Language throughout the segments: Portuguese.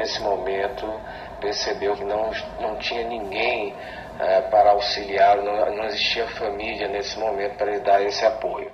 nesse momento percebeu que não, não tinha ninguém é, para auxiliá-lo, não, não existia família nesse momento para lhe dar esse apoio.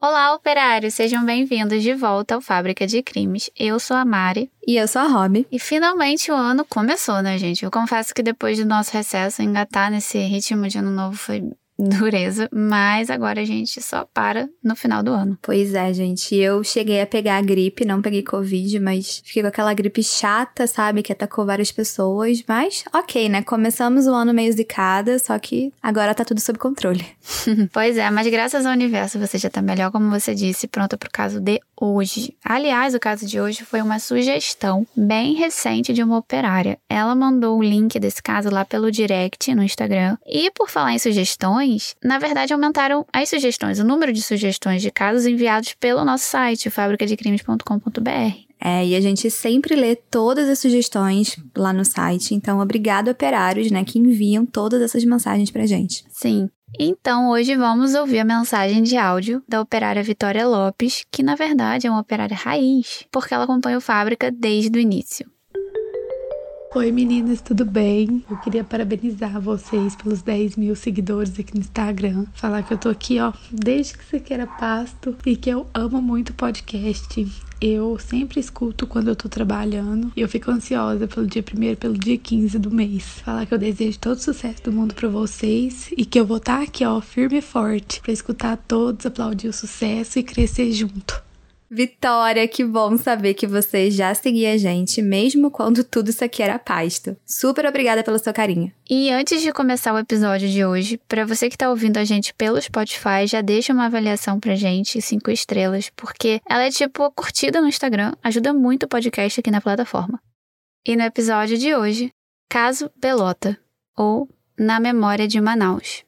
Olá, operários! Sejam bem-vindos de volta ao Fábrica de Crimes. Eu sou a Mari. E eu sou a Rob. E finalmente o ano começou, né, gente? Eu confesso que depois do nosso recesso, engatar nesse ritmo de ano novo foi dureza, mas agora a gente só para no final do ano. Pois é, gente. Eu cheguei a pegar a gripe, não peguei Covid, mas fiquei com aquela gripe chata, sabe? Que atacou várias pessoas. Mas, ok, né? Começamos o ano meio zicada, só que agora tá tudo sob controle. pois é, mas graças ao universo você já tá melhor, como você disse, pronta pro caso de hoje. Aliás, o caso de hoje foi uma sugestão bem recente de uma operária. Ela mandou o link desse caso lá pelo direct no Instagram. E por falar em sugestões, sugestões, na verdade, aumentaram as sugestões, o número de sugestões de casos enviados pelo nosso site, fabricadecrimes.com.br. É, e a gente sempre lê todas as sugestões lá no site. Então, obrigado, operários, né, que enviam todas essas mensagens pra gente. Sim. Então, hoje vamos ouvir a mensagem de áudio da operária Vitória Lopes, que na verdade é uma operária raiz, porque ela acompanha o Fábrica desde o início. Oi meninas, tudo bem? Eu queria parabenizar vocês pelos 10 mil seguidores aqui no Instagram. Falar que eu tô aqui, ó, desde que você queira pasto e que eu amo muito podcast. Eu sempre escuto quando eu tô trabalhando e eu fico ansiosa pelo dia 1 pelo dia 15 do mês. Falar que eu desejo todo o sucesso do mundo para vocês e que eu vou estar tá aqui, ó, firme e forte para escutar todos, aplaudir o sucesso e crescer junto. Vitória, que bom saber que você já seguia a gente, mesmo quando tudo isso aqui era pasto. Super obrigada pelo seu carinho. E antes de começar o episódio de hoje, para você que está ouvindo a gente pelo Spotify, já deixa uma avaliação pra gente, cinco estrelas, porque ela é tipo curtida no Instagram, ajuda muito o podcast aqui na plataforma. E no episódio de hoje, Caso Belota, ou Na Memória de Manaus.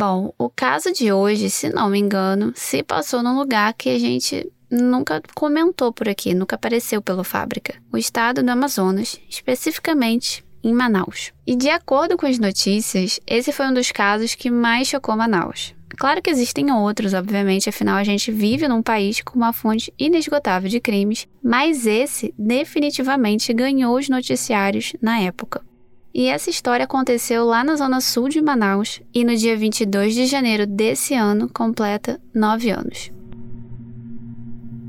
Bom, o caso de hoje, se não me engano, se passou num lugar que a gente nunca comentou por aqui, nunca apareceu pela fábrica. O estado do Amazonas, especificamente em Manaus. E de acordo com as notícias, esse foi um dos casos que mais chocou Manaus. Claro que existem outros, obviamente, afinal a gente vive num país com uma fonte inesgotável de crimes, mas esse definitivamente ganhou os noticiários na época. E essa história aconteceu lá na zona sul de Manaus e no dia 22 de janeiro desse ano completa nove anos.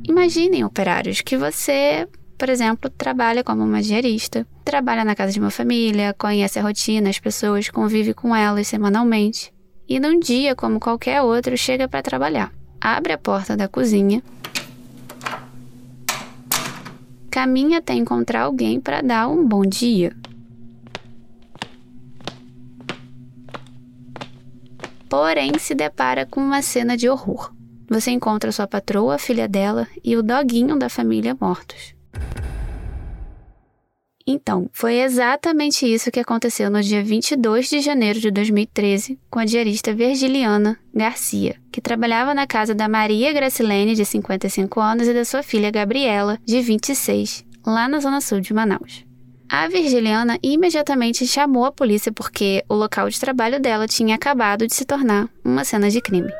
Imaginem, operários, que você, por exemplo, trabalha como uma diarista, trabalha na casa de uma família, conhece a rotina, as pessoas, convive com elas semanalmente. E num dia, como qualquer outro, chega para trabalhar. Abre a porta da cozinha, caminha até encontrar alguém para dar um bom dia. Porém se depara com uma cena de horror. Você encontra sua patroa, a filha dela e o doguinho da família mortos. Então, foi exatamente isso que aconteceu no dia 22 de janeiro de 2013 com a diarista Virgiliana Garcia, que trabalhava na casa da Maria Gracilene, de 55 anos, e da sua filha Gabriela, de 26, lá na zona sul de Manaus. A Virgiliana imediatamente chamou a polícia porque o local de trabalho dela tinha acabado de se tornar uma cena de crime.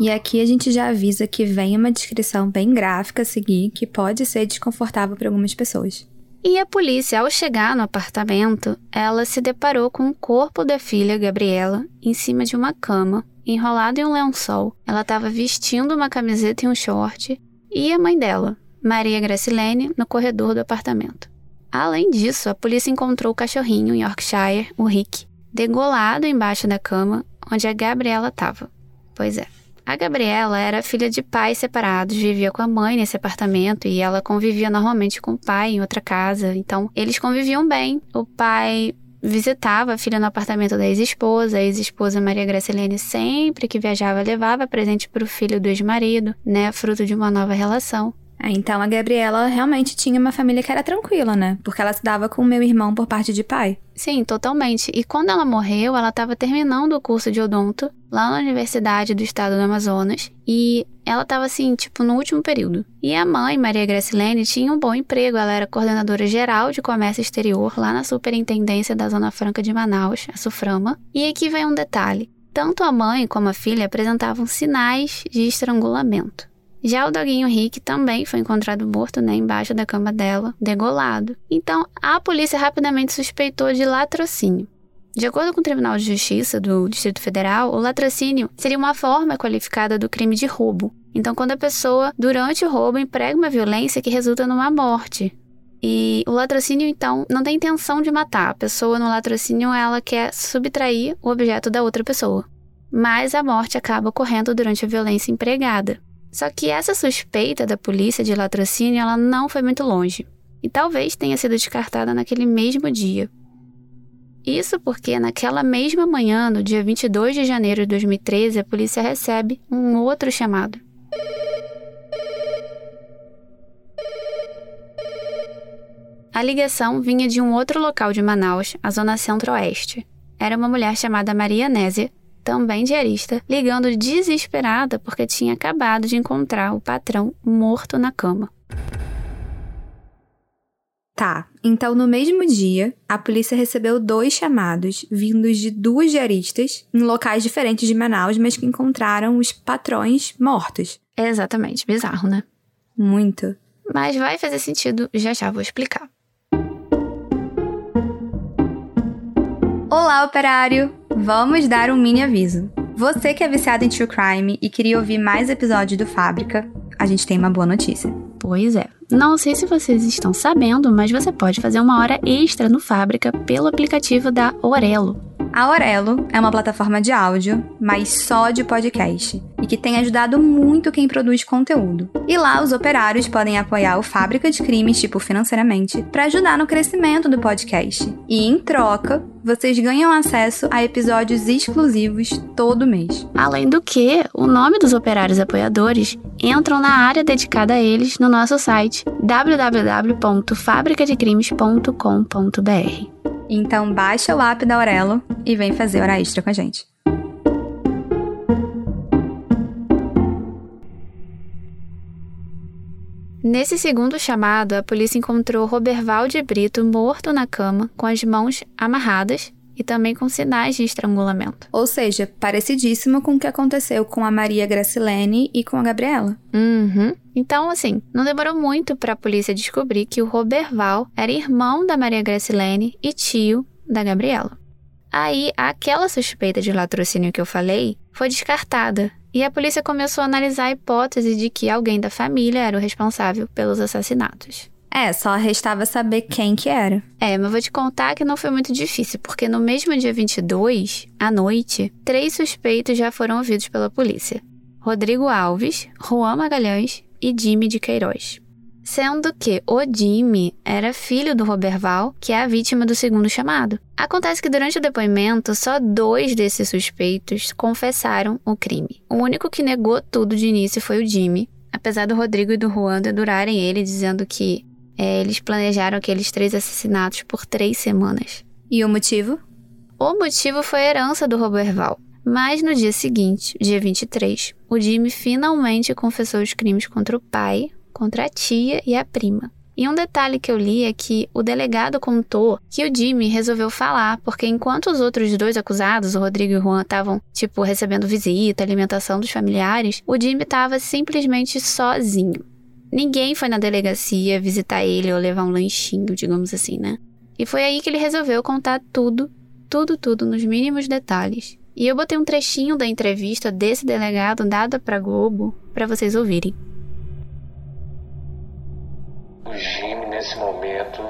E aqui a gente já avisa que vem uma descrição bem gráfica a seguir, que pode ser desconfortável para algumas pessoas. E a polícia, ao chegar no apartamento, ela se deparou com o corpo da filha Gabriela em cima de uma cama, enrolada em um lençol. Ela estava vestindo uma camiseta e um short, e a mãe dela, Maria Gracilene, no corredor do apartamento. Além disso, a polícia encontrou o cachorrinho Yorkshire, o Rick, degolado embaixo da cama onde a Gabriela estava. Pois é. A Gabriela era filha de pais separados, vivia com a mãe nesse apartamento e ela convivia normalmente com o pai em outra casa. Então, eles conviviam bem. O pai visitava a filha no apartamento da ex-esposa. A ex-esposa Maria Gracilene sempre que viajava levava presente para o filho do ex-marido, né, fruto de uma nova relação. É, então a Gabriela realmente tinha uma família que era tranquila, né? Porque ela se dava com o meu irmão por parte de pai. Sim, totalmente. E quando ela morreu, ela estava terminando o curso de odonto lá na Universidade do Estado do Amazonas e ela estava assim, tipo, no último período. E a mãe, Maria Gracilene, tinha um bom emprego, ela era coordenadora geral de comércio exterior lá na Superintendência da Zona Franca de Manaus, a Suframa. E aqui vem um detalhe. Tanto a mãe como a filha apresentavam sinais de estrangulamento. Já o doguinho Rick também foi encontrado morto, né, embaixo da cama dela, degolado. Então, a polícia rapidamente suspeitou de latrocínio. De acordo com o Tribunal de Justiça do Distrito Federal, o latrocínio seria uma forma qualificada do crime de roubo. Então, quando a pessoa, durante o roubo, emprega uma violência que resulta numa morte. E o latrocínio, então, não tem intenção de matar. A pessoa no latrocínio, ela quer subtrair o objeto da outra pessoa. Mas a morte acaba ocorrendo durante a violência empregada. Só que essa suspeita da polícia de latrocínio ela não foi muito longe, e talvez tenha sido descartada naquele mesmo dia. Isso porque naquela mesma manhã, no dia 22 de janeiro de 2013, a polícia recebe um outro chamado. A ligação vinha de um outro local de Manaus, a zona centro-oeste. Era uma mulher chamada Maria Nésia, também diarista, ligando desesperada porque tinha acabado de encontrar o patrão morto na cama. Tá, então no mesmo dia, a polícia recebeu dois chamados vindos de duas diaristas em locais diferentes de Manaus, mas que encontraram os patrões mortos. exatamente, bizarro, né? Muito. Mas vai fazer sentido, já já vou explicar. Olá, operário! Vamos dar um mini aviso. Você que é viciado em True Crime e queria ouvir mais episódios do Fábrica, a gente tem uma boa notícia. Pois é. Não sei se vocês estão sabendo, mas você pode fazer uma hora extra no Fábrica pelo aplicativo da Orelo. A Aurelo é uma plataforma de áudio, mas só de podcast, e que tem ajudado muito quem produz conteúdo. E lá os operários podem apoiar o Fábrica de Crimes, tipo financeiramente, para ajudar no crescimento do podcast. E em troca, vocês ganham acesso a episódios exclusivos todo mês. Além do que, o nome dos operários apoiadores entram na área dedicada a eles no nosso site www.fabricadecrimes.com.br. Então baixa o app da Aurelo e vem fazer hora extra com a gente. Nesse segundo chamado, a polícia encontrou Roberval de Brito morto na cama, com as mãos amarradas e também com sinais de estrangulamento. Ou seja, parecidíssimo com o que aconteceu com a Maria Gracilene e com a Gabriela. Uhum. Então, assim, não demorou muito para a polícia descobrir que o Roberval era irmão da Maria Gracilene e tio da Gabriela. Aí, aquela suspeita de latrocínio que eu falei foi descartada e a polícia começou a analisar a hipótese de que alguém da família era o responsável pelos assassinatos. É, só restava saber quem que era. É, mas vou te contar que não foi muito difícil, porque no mesmo dia 22, à noite, três suspeitos já foram ouvidos pela polícia. Rodrigo Alves, Juan Magalhães e Jimmy de Queiroz. Sendo que o Jimmy era filho do Roberval, que é a vítima do segundo chamado. Acontece que durante o depoimento, só dois desses suspeitos confessaram o crime. O único que negou tudo de início foi o Jimmy, apesar do Rodrigo e do Juan dedurarem ele, dizendo que é, eles planejaram aqueles três assassinatos por três semanas. E o motivo? O motivo foi a herança do Roberval. Mas no dia seguinte, dia 23, o Jimmy finalmente confessou os crimes contra o pai, contra a tia e a prima. E um detalhe que eu li é que o delegado contou que o Jimmy resolveu falar, porque enquanto os outros dois acusados, o Rodrigo e o Juan, estavam, tipo, recebendo visita, alimentação dos familiares, o Jimmy estava simplesmente sozinho. Ninguém foi na delegacia visitar ele ou levar um lanchinho, digamos assim, né? E foi aí que ele resolveu contar tudo, tudo, tudo, nos mínimos detalhes. E eu botei um trechinho da entrevista desse delegado dada para Globo para vocês ouvirem. O Jimmy, nesse momento,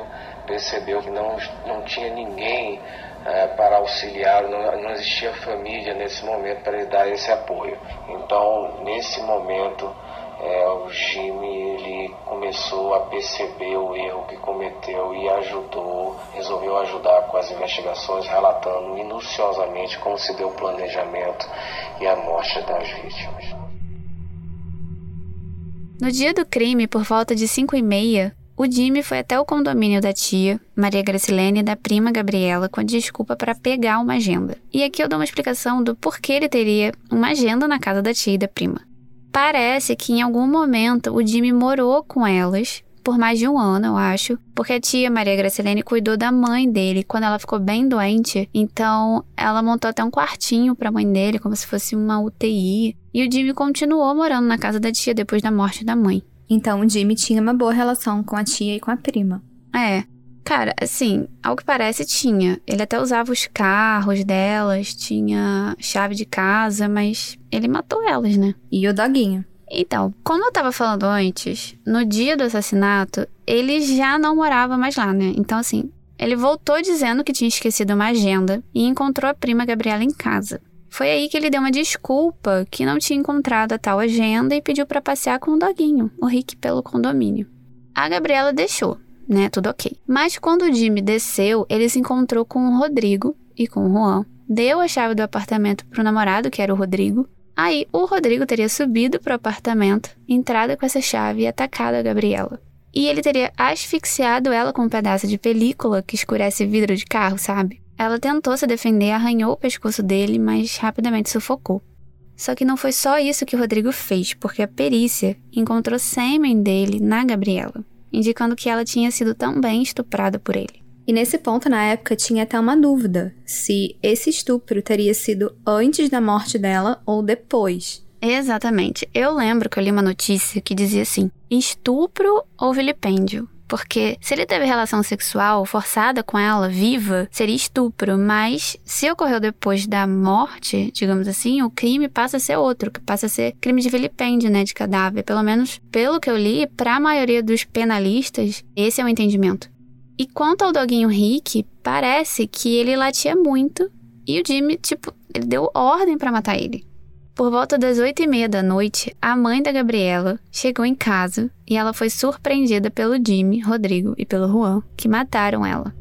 percebeu que não, não tinha ninguém é, para auxiliá-lo, não, não existia família nesse momento para ele dar esse apoio. Então, nesse momento, é, o Jimmy ele começou a perceber o erro que cometeu e ajudou, resolveu ajudar com as investigações, relatando minuciosamente como se deu o planejamento e a morte das vítimas. No dia do crime, por volta de 5 e meia, o Jimmy foi até o condomínio da tia, Maria Gracilene, e da prima Gabriela com a desculpa para pegar uma agenda. E aqui eu dou uma explicação do porquê ele teria uma agenda na casa da tia e da prima. Parece que em algum momento o Jimmy morou com elas por mais de um ano, eu acho, porque a tia Maria Gracilene cuidou da mãe dele quando ela ficou bem doente, então ela montou até um quartinho para a mãe dele, como se fosse uma UTI. E o Jimmy continuou morando na casa da tia depois da morte da mãe. Então o Jimmy tinha uma boa relação com a tia e com a prima. É. Cara, assim, ao que parece tinha. Ele até usava os carros delas, tinha chave de casa, mas ele matou elas, né? E o doguinho. Então, como eu tava falando antes, no dia do assassinato, ele já não morava mais lá, né? Então, assim, ele voltou dizendo que tinha esquecido uma agenda e encontrou a prima Gabriela em casa. Foi aí que ele deu uma desculpa que não tinha encontrado a tal agenda e pediu para passear com o doguinho, o Rick, pelo condomínio. A Gabriela deixou, né? Tudo ok. Mas quando o Jimmy desceu, ele se encontrou com o Rodrigo e com o Juan. Deu a chave do apartamento pro namorado, que era o Rodrigo. Aí o Rodrigo teria subido pro apartamento, entrado com essa chave e atacado a Gabriela. E ele teria asfixiado ela com um pedaço de película que escurece vidro de carro, sabe? Ela tentou se defender, arranhou o pescoço dele, mas rapidamente sufocou. Só que não foi só isso que o Rodrigo fez, porque a perícia encontrou sêmen dele na Gabriela, indicando que ela tinha sido também estuprada por ele. E nesse ponto, na época, tinha até uma dúvida se esse estupro teria sido antes da morte dela ou depois. Exatamente. Eu lembro que eu li uma notícia que dizia assim: estupro ou vilipêndio. Porque se ele teve relação sexual forçada com ela, viva, seria estupro. Mas se ocorreu depois da morte, digamos assim, o crime passa a ser outro, que passa a ser crime de vilipêndio, né, de cadáver. Pelo menos pelo que eu li, para a maioria dos penalistas, esse é o entendimento. E quanto ao doguinho Rick, parece que ele latia muito e o Jimmy, tipo, ele deu ordem para matar ele. Por volta das oito e meia da noite, a mãe da Gabriela chegou em casa e ela foi surpreendida pelo Jimmy, Rodrigo e pelo Juan, que mataram ela.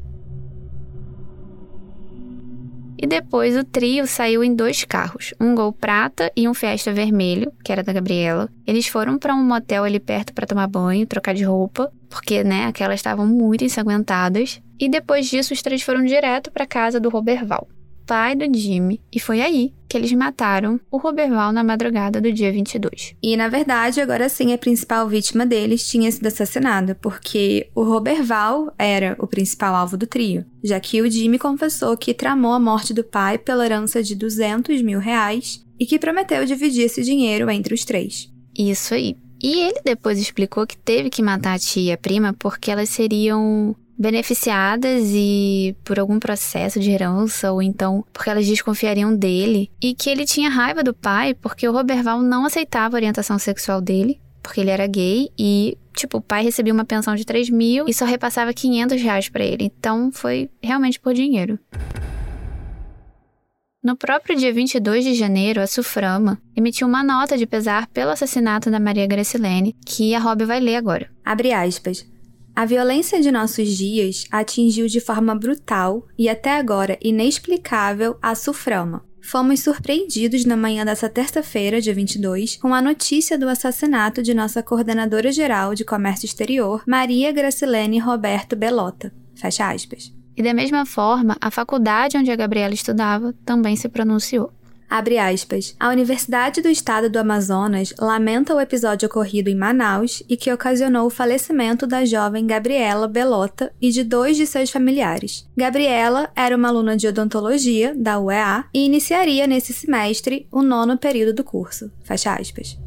E depois o trio saiu em dois carros, um Gol prata e um Fiesta vermelho, que era da Gabriela. Eles foram para um motel ali perto para tomar banho, trocar de roupa, porque, né, aquelas estavam muito ensanguentadas. E depois disso, os três foram direto para casa do Roberval pai do Jimmy, e foi aí que eles mataram o Roberval na madrugada do dia 22. E na verdade, agora sim, a principal vítima deles tinha sido assassinada, porque o Roberval era o principal alvo do trio, já que o Jimmy confessou que tramou a morte do pai pela herança de 200 mil reais e que prometeu dividir esse dinheiro entre os três. Isso aí. E ele depois explicou que teve que matar a tia e a prima porque elas seriam beneficiadas e por algum processo de herança ou então porque elas desconfiariam dele e que ele tinha raiva do pai porque o Roberval não aceitava a orientação sexual dele porque ele era gay e tipo o pai recebia uma pensão de 3 mil e só repassava 500 reais para ele então foi realmente por dinheiro. No próprio dia 22 de janeiro, a Suframa emitiu uma nota de pesar pelo assassinato da Maria Gracilene, que a Rob vai ler agora. Abre aspas. A violência de nossos dias atingiu de forma brutal e até agora inexplicável a Suframa. Fomos surpreendidos na manhã dessa terça-feira, dia 22, com a notícia do assassinato de nossa coordenadora geral de comércio exterior, Maria Gracilene Roberto Belota. Fecha aspas. E da mesma forma, a faculdade onde a Gabriela estudava também se pronunciou. Abre aspas. A Universidade do Estado do Amazonas lamenta o episódio ocorrido em Manaus e que ocasionou o falecimento da jovem Gabriela Belota e de dois de seus familiares. Gabriela era uma aluna de odontologia da UEA e iniciaria nesse semestre o nono período do curso. Fecha aspas.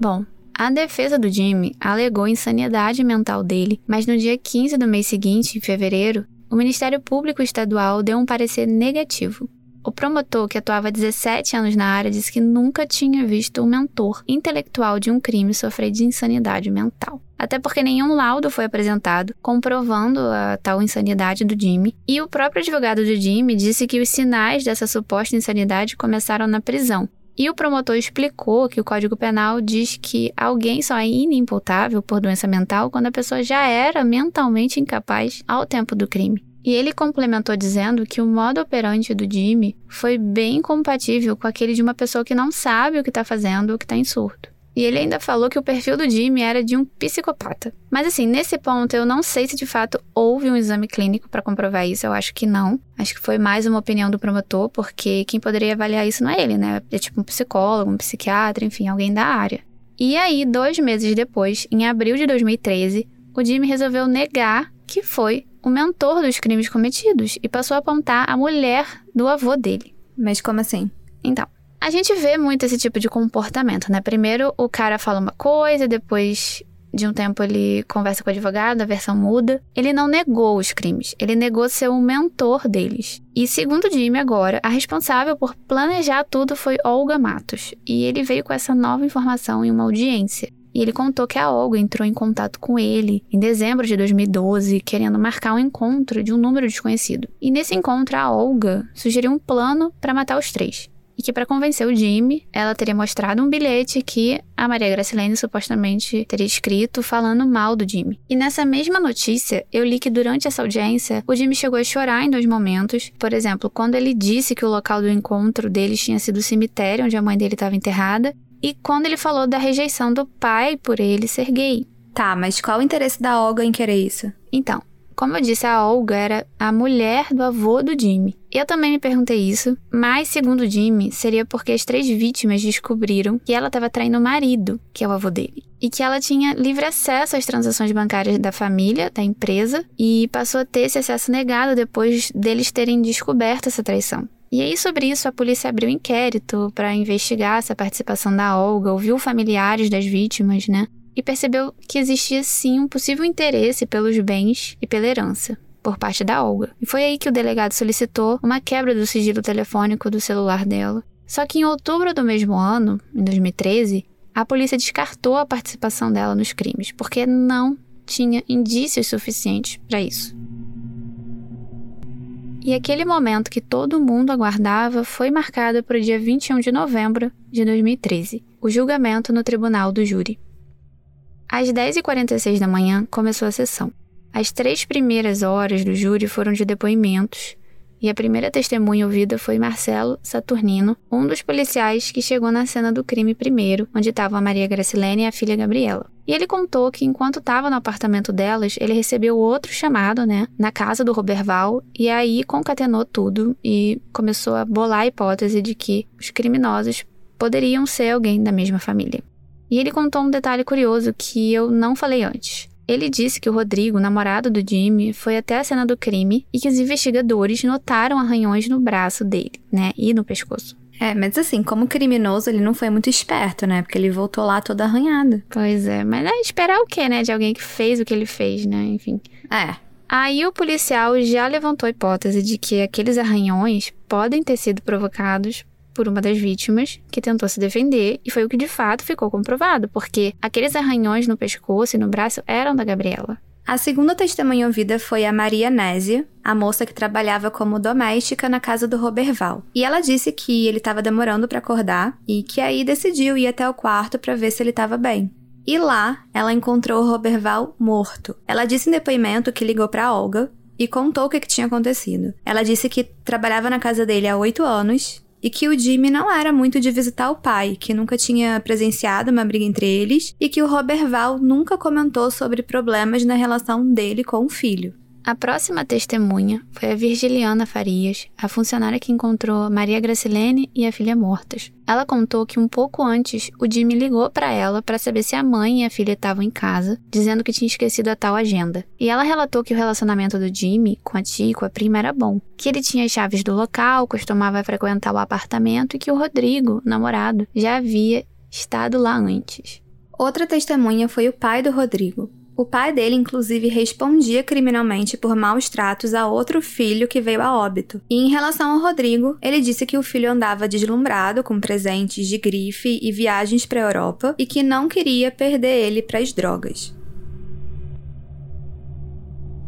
Bom, a defesa do Jimmy alegou insanidade mental dele, mas no dia 15 do mês seguinte, em fevereiro, o Ministério Público Estadual deu um parecer negativo. O promotor, que atuava há 17 anos na área, disse que nunca tinha visto um mentor intelectual de um crime sofrer de insanidade mental. Até porque nenhum laudo foi apresentado comprovando a tal insanidade do Jimmy, e o próprio advogado do Jimmy disse que os sinais dessa suposta insanidade começaram na prisão, e o promotor explicou que o Código Penal diz que alguém só é inimputável por doença mental quando a pessoa já era mentalmente incapaz ao tempo do crime. E ele complementou dizendo que o modo operante do Jimmy foi bem compatível com aquele de uma pessoa que não sabe o que está fazendo ou que está em surto. E ele ainda falou que o perfil do Jimmy era de um psicopata. Mas assim, nesse ponto eu não sei se de fato houve um exame clínico para comprovar isso, eu acho que não. Acho que foi mais uma opinião do promotor, porque quem poderia avaliar isso não é ele, né? É tipo um psicólogo, um psiquiatra, enfim, alguém da área. E aí, dois meses depois, em abril de 2013, o Jimmy resolveu negar que foi o mentor dos crimes cometidos e passou a apontar a mulher do avô dele. Mas como assim? Então, a gente vê muito esse tipo de comportamento, né? Primeiro o cara fala uma coisa, depois de um tempo ele conversa com o advogado, a versão muda. Ele não negou os crimes, ele negou ser o mentor deles. E segundo Jimmy agora, a responsável por planejar tudo foi Olga Matos. E ele veio com essa nova informação em uma audiência. E ele contou que a Olga entrou em contato com ele em dezembro de 2012, querendo marcar um encontro de um número desconhecido. E nesse encontro, a Olga sugeriu um plano para matar os três e que para convencer o Jimmy, ela teria mostrado um bilhete que a Maria Gracilene supostamente teria escrito falando mal do Jimmy. E nessa mesma notícia, eu li que durante essa audiência, o Jimmy chegou a chorar em dois momentos. Por exemplo, quando ele disse que o local do encontro deles tinha sido o cemitério onde a mãe dele estava enterrada, e quando ele falou da rejeição do pai por ele ser gay. Tá, mas qual o interesse da Olga em querer isso? Então, como eu disse, a Olga era a mulher do avô do Jimmy. Eu também me perguntei isso, mas segundo Jimmy, seria porque as três vítimas descobriram que ela estava traindo o marido, que é o avô dele, e que ela tinha livre acesso às transações bancárias da família, da empresa, e passou a ter esse acesso negado depois deles terem descoberto essa traição. E aí, sobre isso, a polícia abriu um inquérito para investigar essa participação da Olga, ouviu familiares das vítimas, né? e percebeu que existia sim um possível interesse pelos bens e pela herança por parte da Olga. E foi aí que o delegado solicitou uma quebra do sigilo telefônico do celular dela. Só que em outubro do mesmo ano, em 2013, a polícia descartou a participação dela nos crimes, porque não tinha indícios suficientes para isso. E aquele momento que todo mundo aguardava foi marcado para o dia 21 de novembro de 2013, o julgamento no tribunal do júri. Às 10h46 da manhã começou a sessão. As três primeiras horas do júri foram de depoimentos, e a primeira testemunha ouvida foi Marcelo Saturnino, um dos policiais que chegou na cena do crime primeiro, onde estavam a Maria Gracilene e a filha Gabriela. E ele contou que enquanto estava no apartamento delas, ele recebeu outro chamado, né, na casa do Roberval, e aí concatenou tudo e começou a bolar a hipótese de que os criminosos poderiam ser alguém da mesma família. E ele contou um detalhe curioso que eu não falei antes. Ele disse que o Rodrigo, namorado do Jimmy, foi até a cena do crime e que os investigadores notaram arranhões no braço dele, né, e no pescoço. É, mas assim, como criminoso, ele não foi muito esperto, né? Porque ele voltou lá todo arranhado. Pois é, mas é esperar o quê, né? De alguém que fez o que ele fez, né? Enfim. É. Aí o policial já levantou a hipótese de que aqueles arranhões podem ter sido provocados por uma das vítimas, que tentou se defender, e foi o que de fato ficou comprovado, porque aqueles arranhões no pescoço e no braço eram da Gabriela. A segunda testemunha ouvida foi a Maria Nésia, a moça que trabalhava como doméstica na casa do Roberval. E ela disse que ele estava demorando para acordar e que aí decidiu ir até o quarto para ver se ele estava bem. E lá, ela encontrou o Roberval morto. Ela disse em depoimento que ligou para Olga e contou o que, que tinha acontecido. Ela disse que trabalhava na casa dele há oito anos e que o Jimmy não era muito de visitar o pai, que nunca tinha presenciado uma briga entre eles e que o Robert Val nunca comentou sobre problemas na relação dele com o filho. A próxima testemunha foi a Virgiliana Farias, a funcionária que encontrou Maria Gracilene e a filha mortas. Ela contou que um pouco antes o Jimmy ligou para ela para saber se a mãe e a filha estavam em casa, dizendo que tinha esquecido a tal agenda. E ela relatou que o relacionamento do Jimmy com a tia e com a prima era bom, que ele tinha as chaves do local, costumava frequentar o apartamento e que o Rodrigo, namorado, já havia estado lá antes. Outra testemunha foi o pai do Rodrigo, o pai dele, inclusive, respondia criminalmente por maus tratos a outro filho que veio a óbito. E em relação ao Rodrigo, ele disse que o filho andava deslumbrado com presentes de grife e viagens para a Europa e que não queria perder ele para as drogas.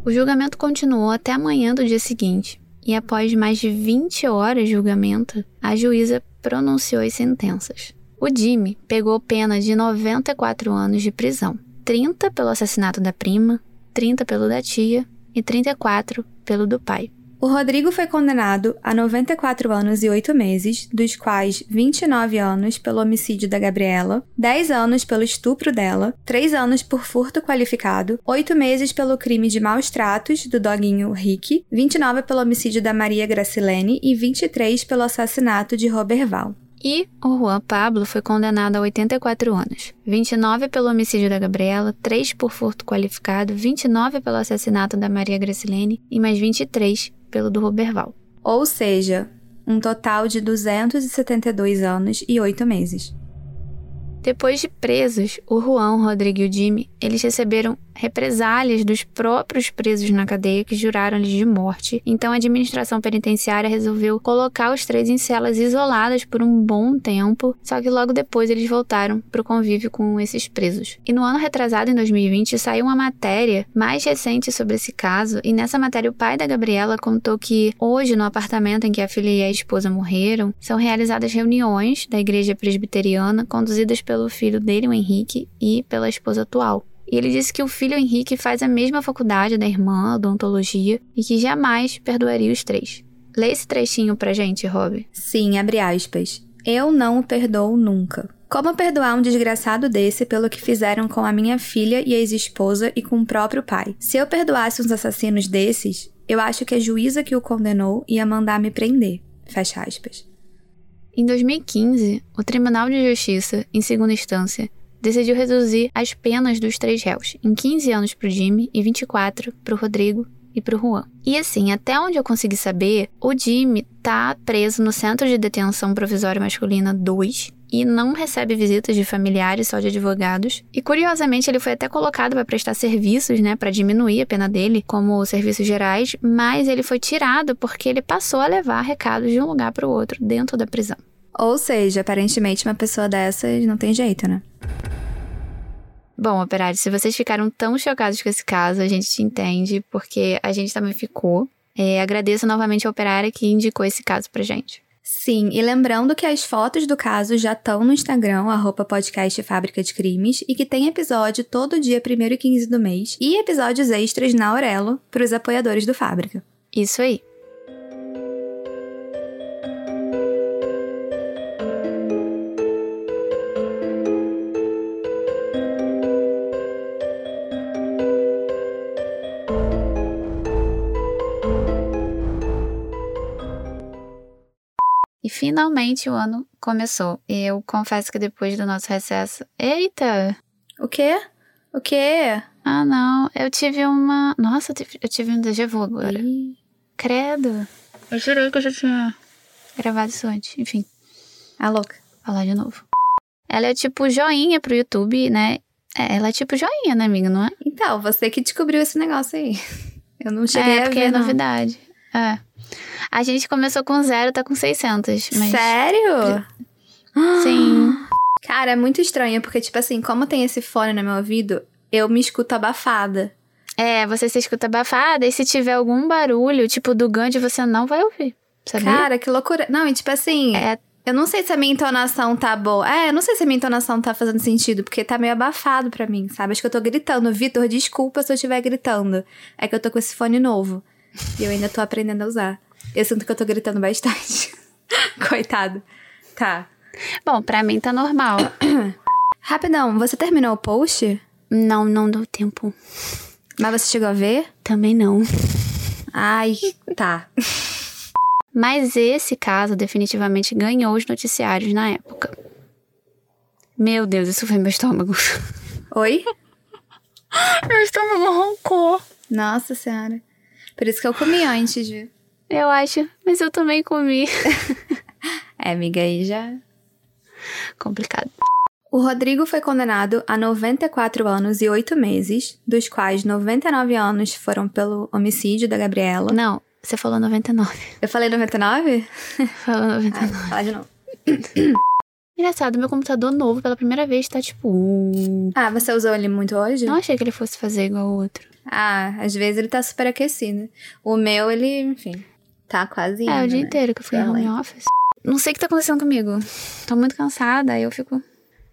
O julgamento continuou até a manhã do dia seguinte, e após mais de 20 horas de julgamento, a juíza pronunciou as sentenças. O Jimmy pegou pena de 94 anos de prisão. 30 pelo assassinato da prima, 30 pelo da tia e 34 pelo do pai. O Rodrigo foi condenado a 94 anos e 8 meses, dos quais 29 anos pelo homicídio da Gabriela, 10 anos pelo estupro dela, 3 anos por furto qualificado, 8 meses pelo crime de maus tratos do doguinho Rick, 29 pelo homicídio da Maria Gracilene e 23 pelo assassinato de Roberval. E o Juan Pablo foi condenado a 84 anos, 29 pelo homicídio da Gabriela, 3 por furto qualificado, 29 pelo assassinato da Maria Gracilene e mais 23 pelo do Roberval. Ou seja, um total de 272 anos e 8 meses. Depois de presos, o Juan, o Rodrigo e o Jimmy, eles receberam represálias dos próprios presos na cadeia que juraram-lhes de morte. Então a administração penitenciária resolveu colocar os três em celas isoladas por um bom tempo, só que logo depois eles voltaram para o convívio com esses presos. E no ano retrasado, em 2020, saiu uma matéria mais recente sobre esse caso, e nessa matéria o pai da Gabriela contou que hoje, no apartamento em que a filha e a esposa morreram, são realizadas reuniões da igreja presbiteriana conduzidas pelo filho dele, o Henrique, e pela esposa atual. E ele disse que o filho Henrique faz a mesma faculdade da irmã, odontologia, e que jamais perdoaria os três. Lê esse trechinho pra gente, Rob. Sim, abre aspas. Eu não o perdoo nunca. Como perdoar um desgraçado desse pelo que fizeram com a minha filha e ex-esposa e com o próprio pai? Se eu perdoasse uns assassinos desses, eu acho que a juíza que o condenou ia mandar me prender. Fecha aspas. Em 2015, o Tribunal de Justiça, em segunda instância, decidiu reduzir as penas dos três réus em 15 anos para o Jimmy e 24 para o Rodrigo e para o Juan. E assim, até onde eu consegui saber, o Jimmy tá preso no Centro de Detenção Provisória Masculina 2 e não recebe visitas de familiares, só de advogados. E curiosamente, ele foi até colocado para prestar serviços, né, para diminuir a pena dele, como serviços gerais, mas ele foi tirado porque ele passou a levar recados de um lugar para o outro dentro da prisão. Ou seja, aparentemente uma pessoa dessas não tem jeito, né? Bom, operário, se vocês ficaram tão chocados com esse caso, a gente te entende, porque a gente também ficou. É, agradeço novamente ao operário que indicou esse caso pra gente. Sim, e lembrando que as fotos do caso já estão no Instagram, arroba podcast Fábrica de Crimes, e que tem episódio todo dia 1 e 15 do mês, e episódios extras na Aurelo para os apoiadores do Fábrica. Isso aí. E finalmente o ano começou. E eu confesso que depois do nosso recesso. Eita! O quê? O quê? Ah, não. Eu tive uma. Nossa, eu tive, um déjà vu agora. Ih. Credo. Eu jurei que eu já tinha gravado isso antes. Enfim, A louca. falar de novo. Ela é tipo joinha pro YouTube, né? É, ela é tipo joinha, né, amiga? Não é? Então, você que descobriu esse negócio aí. Eu não cheguei é, a porque ver, é não. novidade. É. A gente começou com zero, tá com 600. Mas... Sério? Sim. Cara, é muito estranho, porque, tipo assim, como tem esse fone no meu ouvido, eu me escuto abafada. É, você se escuta abafada e se tiver algum barulho, tipo do Gandhi, você não vai ouvir. Sabia? Cara, que loucura. Não, e tipo assim, É. eu não sei se a minha entonação tá boa. É, eu não sei se a minha entonação tá fazendo sentido, porque tá meio abafado pra mim, sabe? Acho que eu tô gritando. Vitor, desculpa se eu estiver gritando. É que eu tô com esse fone novo. E eu ainda tô aprendendo a usar. Eu sinto que eu tô gritando bastante. Coitado. Tá. Bom, pra mim tá normal. Rapidão, você terminou o post? não, não deu tempo. Mas você chegou a ver? Também não. Ai, tá. Mas esse caso definitivamente ganhou os noticiários na época. Meu Deus, isso foi meu estômago. Oi? Meu estômago roncou. Nossa senhora. Por isso que eu comi antes, viu? Eu acho, mas eu também comi. É, amiga, aí já. Complicado. O Rodrigo foi condenado a 94 anos e 8 meses, dos quais 99 anos foram pelo homicídio da Gabriela. Não, você falou 99. Eu falei 99? Falou 99. Ah, fala de novo. Engraçado, meu computador novo pela primeira vez tá tipo. uh. Ah, você usou ele muito hoje? Não achei que ele fosse fazer igual o outro. Ah, às vezes ele tá super aquecido. O meu, ele, enfim, tá quase É, o dia né? inteiro que eu fui em home office. Não sei o que tá acontecendo comigo. Tô muito cansada, aí eu fico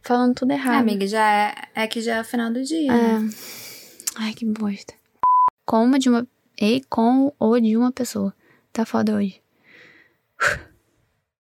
falando tudo Ah, errado. amiga, já é, é que já é o final do dia, né? É. Ai, que bosta. Com uma de uma. E com ou de uma pessoa. tá foda hoje.